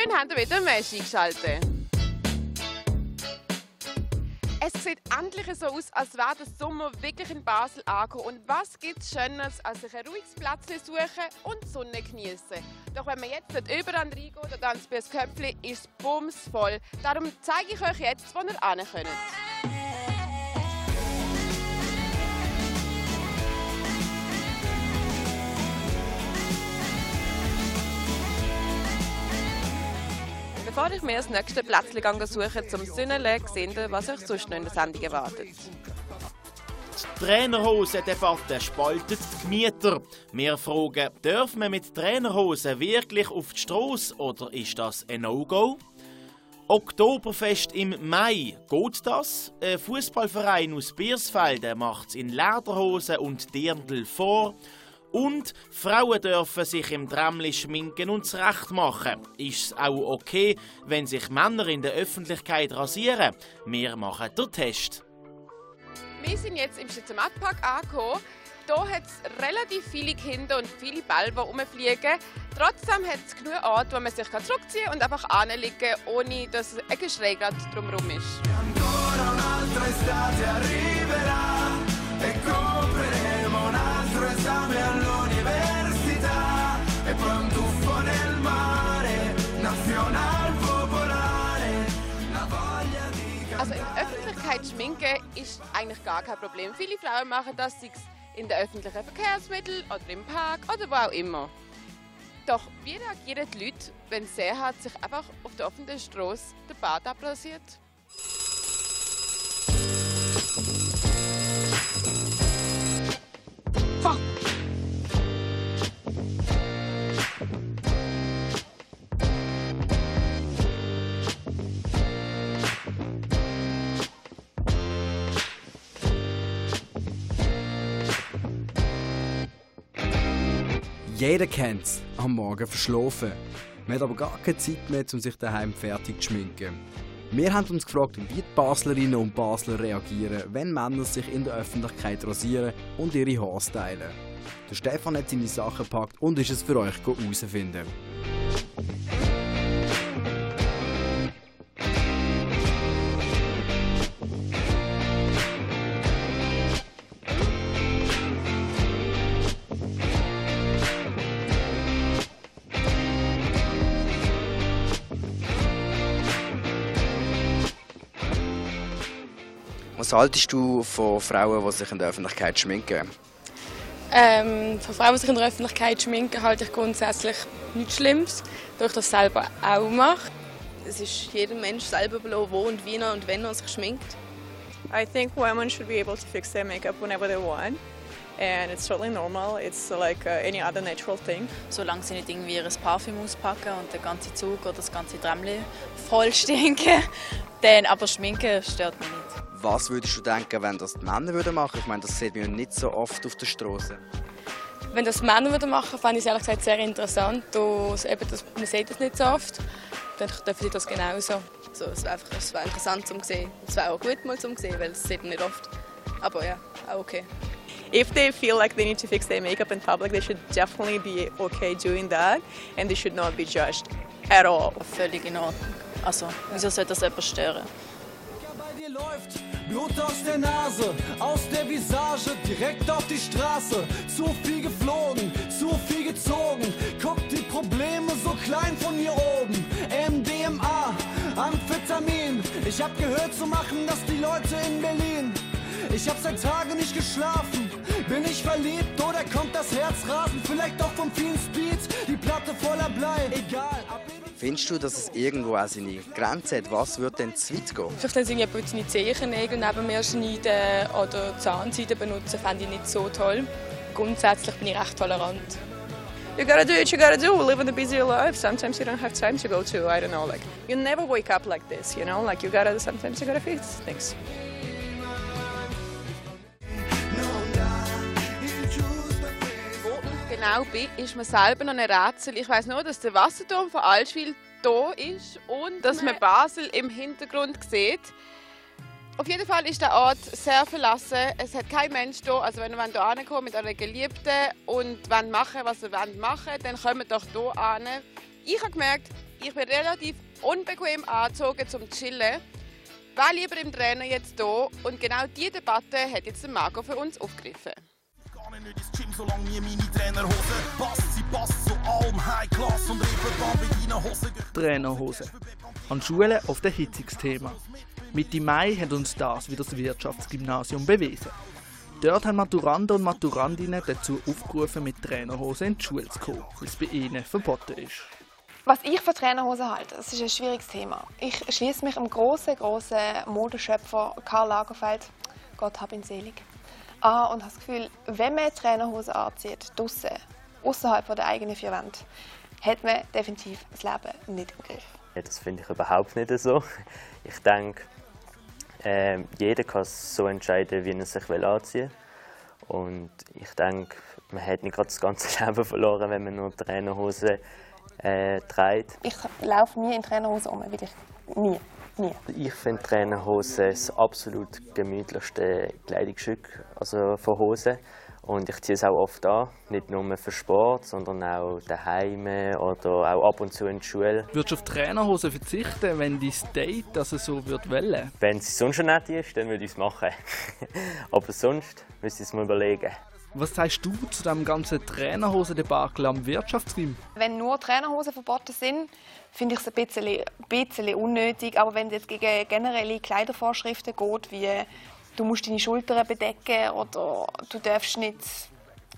Schön, habt ihr wieder Mesh eingeschaltet. Es sieht endlich so aus, als wäre der Sommer wirklich in Basel angekommen. Und was gibt es Schönes, als sich ein ruhiges Platz suchen und die Sonne genießen? Doch wenn man jetzt nicht überall reingeht oder ans Köpfli, ist es bumsvoll. Darum zeige ich euch jetzt, wo ihr hin könnt. Bevor ich mir das nächste Plätzchen suche zum Sünneln, sehen was euch sonst noch in der Sendung erwartet. Die Trainerhosen-Debatte spaltet die Mieter. Wir fragen, dürfen wir mit Trainerhosen wirklich auf die Straße oder ist das ein No-Go? Oktoberfest im Mai. Geht das? Ein Fußballverein aus Biersfelden macht es in Lederhosen und Dirndl vor. Und Frauen dürfen sich im Tramli schminken und zurecht machen. Ist es auch okay, wenn sich Männer in der Öffentlichkeit rasieren? Wir machen den Test. Wir sind jetzt im Stützematpark angekommen. Hier hat es relativ viele Kinder und viele Bälle, die rumfliegen. Trotzdem hat es genug Orte, wo man sich zurückziehen kann und einfach anlegen kann, ohne dass ein Geschrei drumherum ist. Ancora un'altra estate arriverà schminken ist eigentlich gar kein Problem. Viele Frauen machen das, sei es in den öffentlichen Verkehrsmitteln oder im Park oder wo auch immer. Doch wie reagieren die Leute, wenn Seehardt sich einfach auf der offenen Straße den Bart abrasiert? Jeder kennt es, am Morgen verschlafen. Man hat aber gar keine Zeit mehr, um sich daheim fertig zu schminken. Wir haben uns gefragt, wie die Baslerinnen und Basler reagieren, wenn Männer sich in der Öffentlichkeit rasieren und ihre Haare stylen. Der Stefan hat seine Sachen gepackt und ist es für euch herausfinden. Was haltest du von Frauen, die sich in der Öffentlichkeit schminken? Ähm, von Frauen, die sich in der Öffentlichkeit schminken, halte ich grundsätzlich nichts Schlimmes, da ich das selber auch mache. Es ist jedem Mensch selber belohnt, wo und wie er und wenn er sich schminkt. I think women should be able to fix their makeup whenever they want. And it's totally normal. It's like uh, any other natural thing. Solange sie nicht irgendwie ihr Parfüm auspacken und der ganze Zug oder das ganze Tramli voll stinken, dann aber schminken stört mich nicht. Was würdest du denken, wenn das die Männer würden machen? Ich meine, das sieht man ja nicht so oft auf der Straße. Wenn das Männer würden machen, fände ich es ehrlich gesagt sehr interessant. Das, eben, das, man sieht das nicht so oft. Dann dürfen sie das genauso. So, es wäre wär interessant zu sehen. Es wäre auch gut mal zu sehen, weil es sieht man nicht oft. Aber ja, auch okay. If they feel like they need to fix their makeup in public, they should definitely be okay doing that and they should not be judged at all. Völlig in Ordnung. Also, wieso sollte das jemand stören? Blut aus der Nase, aus der Visage, direkt auf die Straße. Zu viel geflogen, zu viel gezogen. Guckt die Probleme so klein von hier oben. MDMA, Amphetamin. Ich hab gehört zu machen, dass die Leute in Berlin. Ich hab seit Tagen nicht geschlafen. Bin ich verliebt oder kommt das Herz rasen? Vielleicht auch vom vielen Speed, die Platte voller Blei. Egal, Findest du, dass es irgendwo auch seine Grenze hat? Was würde denn zu weit gehen? Vielleicht wenn sie seine Zehennägel neben mir schneiden oder Zahnseide benutzen, fände ich nicht so toll. Grundsätzlich bin ich recht tolerant. You gotta do what you gotta do. We live in a busy life. Sometimes you don't have time to go to, I don't know, like, you never wake up like this, you know? Like, you gotta, sometimes you gotta fix things. Genau bin, ist mir selber noch ein Rätsel. Ich weiß nur, dass der Wasserturm von Allschwil hier ist und dass man Basel im Hintergrund sieht. Auf jeden Fall ist der Ort sehr verlassen. Es hat kein Mensch hier. Also wenn ihr hier ankommt mit eurer Geliebten und wollt machen, was ihr wollt machen, dann kommt doch hier an. Ich habe gemerkt, ich bin relativ unbequem angezogen zum Chillen. War lieber im Trainer jetzt hier und genau diese Debatte hat jetzt Marco für uns aufgegriffen. Trainerhose passt. Sie passt zu allem High Class und Reeperbahn bei deinen Hosen. Trainerhose. An Schulen oft ein hitziges Thema. Mitte Mai hat uns das wieder das Wirtschaftsgymnasium bewiesen. Dort haben Maturanden und Maturandinnen dazu aufgerufen, mit Trainerhosen in die Schule zu kommen, weil es bei ihnen verboten ist. Was ich von Trainerhosen halte, das ist ein schwieriges Thema. Ich schließe mich dem großen, großen Modeschöpfer Karl Lagerfeld, Gott hab ihn selig, an und habe das Gefühl, wenn man Trainerhosen anzieht, draussen, außerhalb der eigenen vier Wände, hat man definitiv das Leben nicht im Griff. Das finde ich überhaupt nicht so. Ich denke, äh, jeder kann so entscheiden, wie er sich will anziehen will. Und ich denke, man hat nicht gerade das ganze Leben verloren, wenn man nur Trainerhosen äh, trägt. Ich laufe nie in Trainerhosen um, wirklich nie. Nie. Ich finde Trainerhosen das absolut gemütlichste Kleidungsstück also von Hosen. Und ich ziehe es auch oft an, nicht nur für Sport, sondern auch daheim oder auch ab und zu in der Schule. Würdest du auf Trainerhosen verzichten, wenn dein Date das so wird wollen? Wenn sie sonst schon nett ist, dann würde ich es machen. Aber sonst müsste ich es mir überlegen. Was sagst du zu dem ganzen Trainerhosen-Debakel am Wirtschaftsgym? Wenn nur Trainerhosen verboten sind, finde ich es ein bisschen, ein bisschen unnötig. Aber wenn es jetzt gegen generelle Kleidervorschriften geht, wie du musst deine Schultern bedecken oder du darfst nicht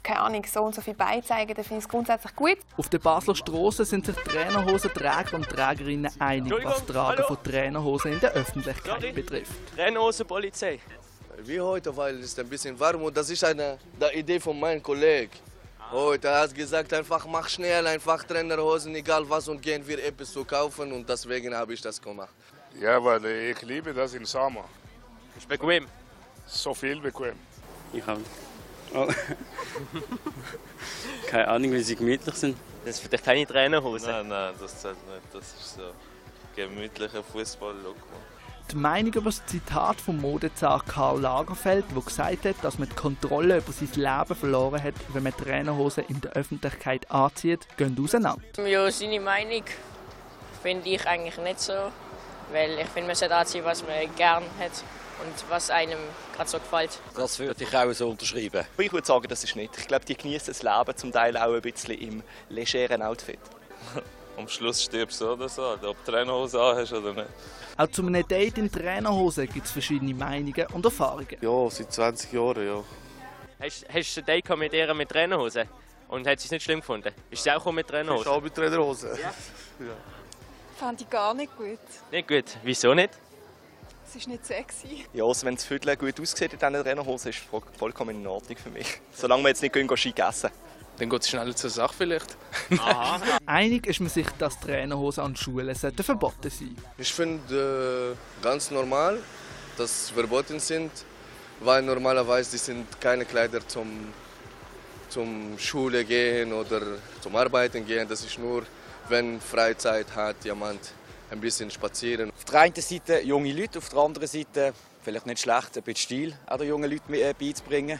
keine Ahnung, so und so viel beizeigen, dann finde ich es grundsätzlich gut. Auf der Basler Straße sind sich Trainerhosenträger und Trägerinnen einig, was das Tragen von Trainerhosen in der Öffentlichkeit Sorry. betrifft. Trainerhosenpolizei. Wie heute, weil es ein bisschen warm und das ist eine die Idee von meinem Kollegen. Heute er hat gesagt, einfach mach schnell, einfach Trainerhosen, egal was und gehen wir etwas zu kaufen und deswegen habe ich das gemacht. Ja, weil ich liebe das im Sommer. Ist bequem? So viel bequem. Ich habe oh. keine Ahnung, wie sie gemütlich sind. Das ist für dich keine Trainerhose? Nein, nein, das zählt nicht. Das ist so gemütlicher Fußball-Look. Die Meinung über das Zitat vom Modezar Karl Lagerfeld, der gesagt hat, dass man die Kontrolle über sein Leben verloren hat, wenn man Trainerhosen in der Öffentlichkeit anzieht, gehen auseinander. Ja, seine Meinung finde ich eigentlich nicht so, weil ich finde, man sollte anziehen, was man gerne hat und was einem gerade so gefällt. Das würde ich auch so unterschreiben. Ich würde sagen, das ist nicht. Ich glaube, die genießen das Leben zum Teil auch ein bisschen im legeren Outfit. Am Schluss stirbst du oder so, ob du Trainerhose hast oder nicht. Auch zu einem Date in Trainerhose gibt es verschiedene Meinungen und Erfahrungen. Ja, seit 20 Jahren, ja. Hast, hast du ein Date mit ihr mit Trainerhose? Und hat sie es nicht schlimm gefunden? Ist sie auch mit Trainerhose? Ist auch mit Trainerhose. Ja. ja. Fand ich gar nicht gut. Nicht gut? Wieso nicht? Es ist nicht sexy. Ja, also wenn das Viertel gut aussieht in diesen Trainerhosen, ist es vollkommen in Ordnung für mich. Solange wir jetzt nicht gehen, gehen Ski essen. Dann geht es schneller zur Sache vielleicht. Aha. Einig ist man sich, dass Trainerhosen an Schulen verboten sein Ich finde äh, ganz normal, dass sie verboten sind, weil normalerweise die sind keine Kleider zum, zum Schule gehen oder zum Arbeiten gehen. Das ist nur, wenn Freizeit hat jemand ein bisschen spazieren. Auf der einen Seite junge Leute, auf der anderen Seite vielleicht nicht schlecht, ein bisschen Stil an den jungen Leuten beizubringen.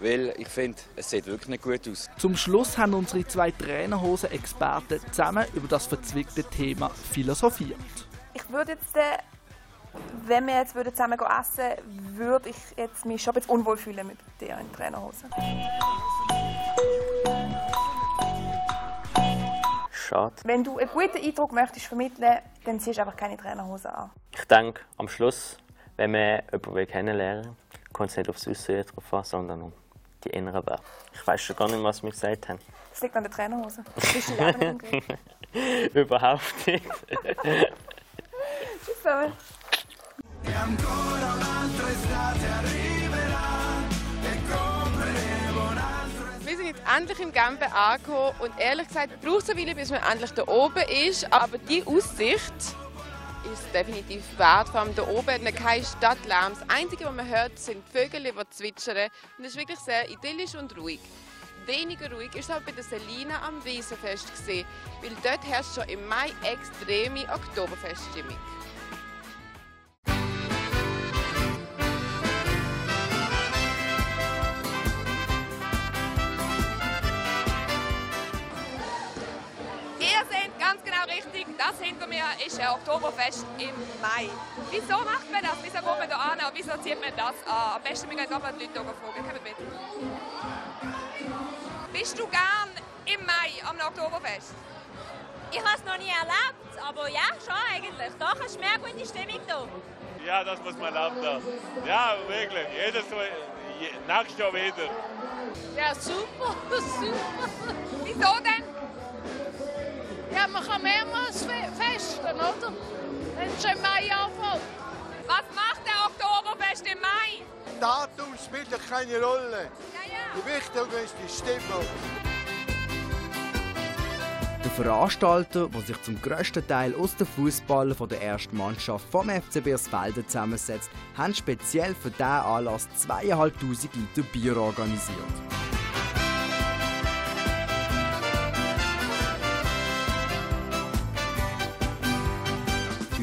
Weil ich finde, es sieht wirklich nicht gut aus. Zum Schluss haben unsere zwei Trainerhosen-Experten zusammen über das verzwickte Thema philosophiert. Ich würde jetzt, äh, wenn wir jetzt zusammen essen würden, würde ich jetzt mich schon ein bisschen unwohl fühlen mit dir in Trainerhosen. Schade. Wenn du einen guten Eindruck möchtest vermitteln, dann ziehst du einfach keine Trainerhose an. Ich denke, am Schluss, wenn man jemanden kennenlernen will, kommt es nicht aufs Äußere drauf an, sondern um die inneren Werte. Ich weiß schon gar nicht, was wir gesagt haben. Das liegt an der Trainerhose. Bist du Leben Überhaupt nicht. Tschüss zusammen. Wir sind jetzt endlich im Gambe angekommen und ehrlich gesagt braucht es eine Weile, bis man endlich da oben ist. Aber die Aussicht ist definitiv wert. Vor allem da oben hat keinen Stadtlärm. Das Einzige, was man hört, sind Vögel, die zwitschern. Und es ist wirklich sehr idyllisch und ruhig. Weniger ruhig ist halt bei der Selina am Wiesenfest weil dort herrscht schon im Mai extreme Oktoberfeststimmung. Das hinter mir ist ein Oktoberfest im Mai. Wieso macht man das? Wieso geht man da an? Und wieso zieht man das an? Am besten, wir gehen gerade die Leute hier fragen. Kommt mit. Bist du gern im Mai am Oktoberfest? Ich habe es noch nie erlebt, aber ja, schon eigentlich. Doch, es ist mehr gute Stimmung da. Ja, das muss man da. Ja, wirklich. Jedes Mal, je, nächstes Jahr wieder. Ja, super, super. Wieso denn? Ja, man kann mehrmals fe festen, oder? Wenn es schon im Mai anfängt. Was macht der Oktoberfest im Mai? Datum spielt doch keine Rolle. Die Wichtige ist die Stimmung. Der Veranstalter, der sich zum grössten Teil aus den Fußballern der ersten Mannschaft vom FCB Asfelden zusammensetzt, haben speziell für diesen Anlass 2500 Liter Bier organisiert.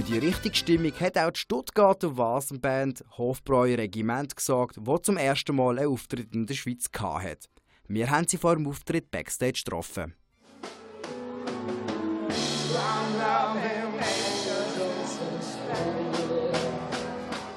Die richtige Stimmung hat auch die Stuttgarter Vasenband Hofbräu Regiment gesorgt, wo zum ersten Mal einen Auftritt in der Schweiz hatte. Wir haben sie vor dem Auftritt Backstage getroffen.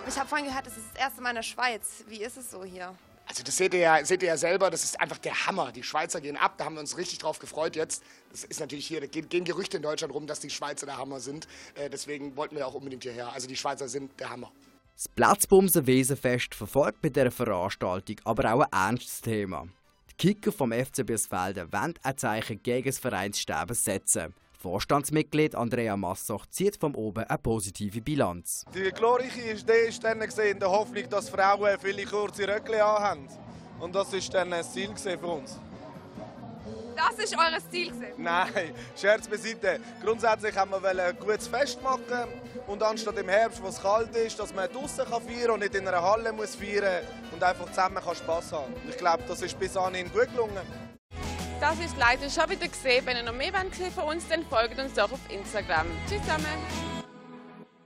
Ich habe vorhin gehört, es ist das erste Mal in der Schweiz. Wie ist es so hier? Also das seht ihr, ja, seht ihr ja selber, das ist einfach der Hammer. Die Schweizer gehen ab, da haben wir uns richtig drauf gefreut jetzt. Das ist natürlich hier, da gehen, Gerüchte in Deutschland rum, dass die Schweizer der Hammer sind. Äh, deswegen wollten wir auch unbedingt hierher. Also die Schweizer sind der Hammer. Das Platzbumsen Wesenfest verfolgt mit dieser Veranstaltung aber auch ein ernstes Thema. Die Kicker vom FCB Biesfelden wollen ein Zeichen gegen das Vereinssterben setzen. Vorstandsmitglied Andrea Massoch zieht von oben eine positive Bilanz. Die glorreiche Idee ist dann gesehen, in der Hoffnung, dass Frauen viele kurze Röckchen haben. Und das ist dann ein Ziel für uns. Das ist eures Ziel? Nein, Scherz beiseite. Grundsätzlich haben wir ein gutes Fest machen und anstatt im Herbst, wo es kalt ist, dass man draußen feiern kann und nicht in einer Halle muss feiern und einfach zusammen kann Spass haben. Ich glaube, das ist bis anhin gut gelungen. Das ist leider schon wieder gesehen. Wenn ihr noch mehr von uns, dann folgt uns doch auf Instagram. Tschüss zusammen.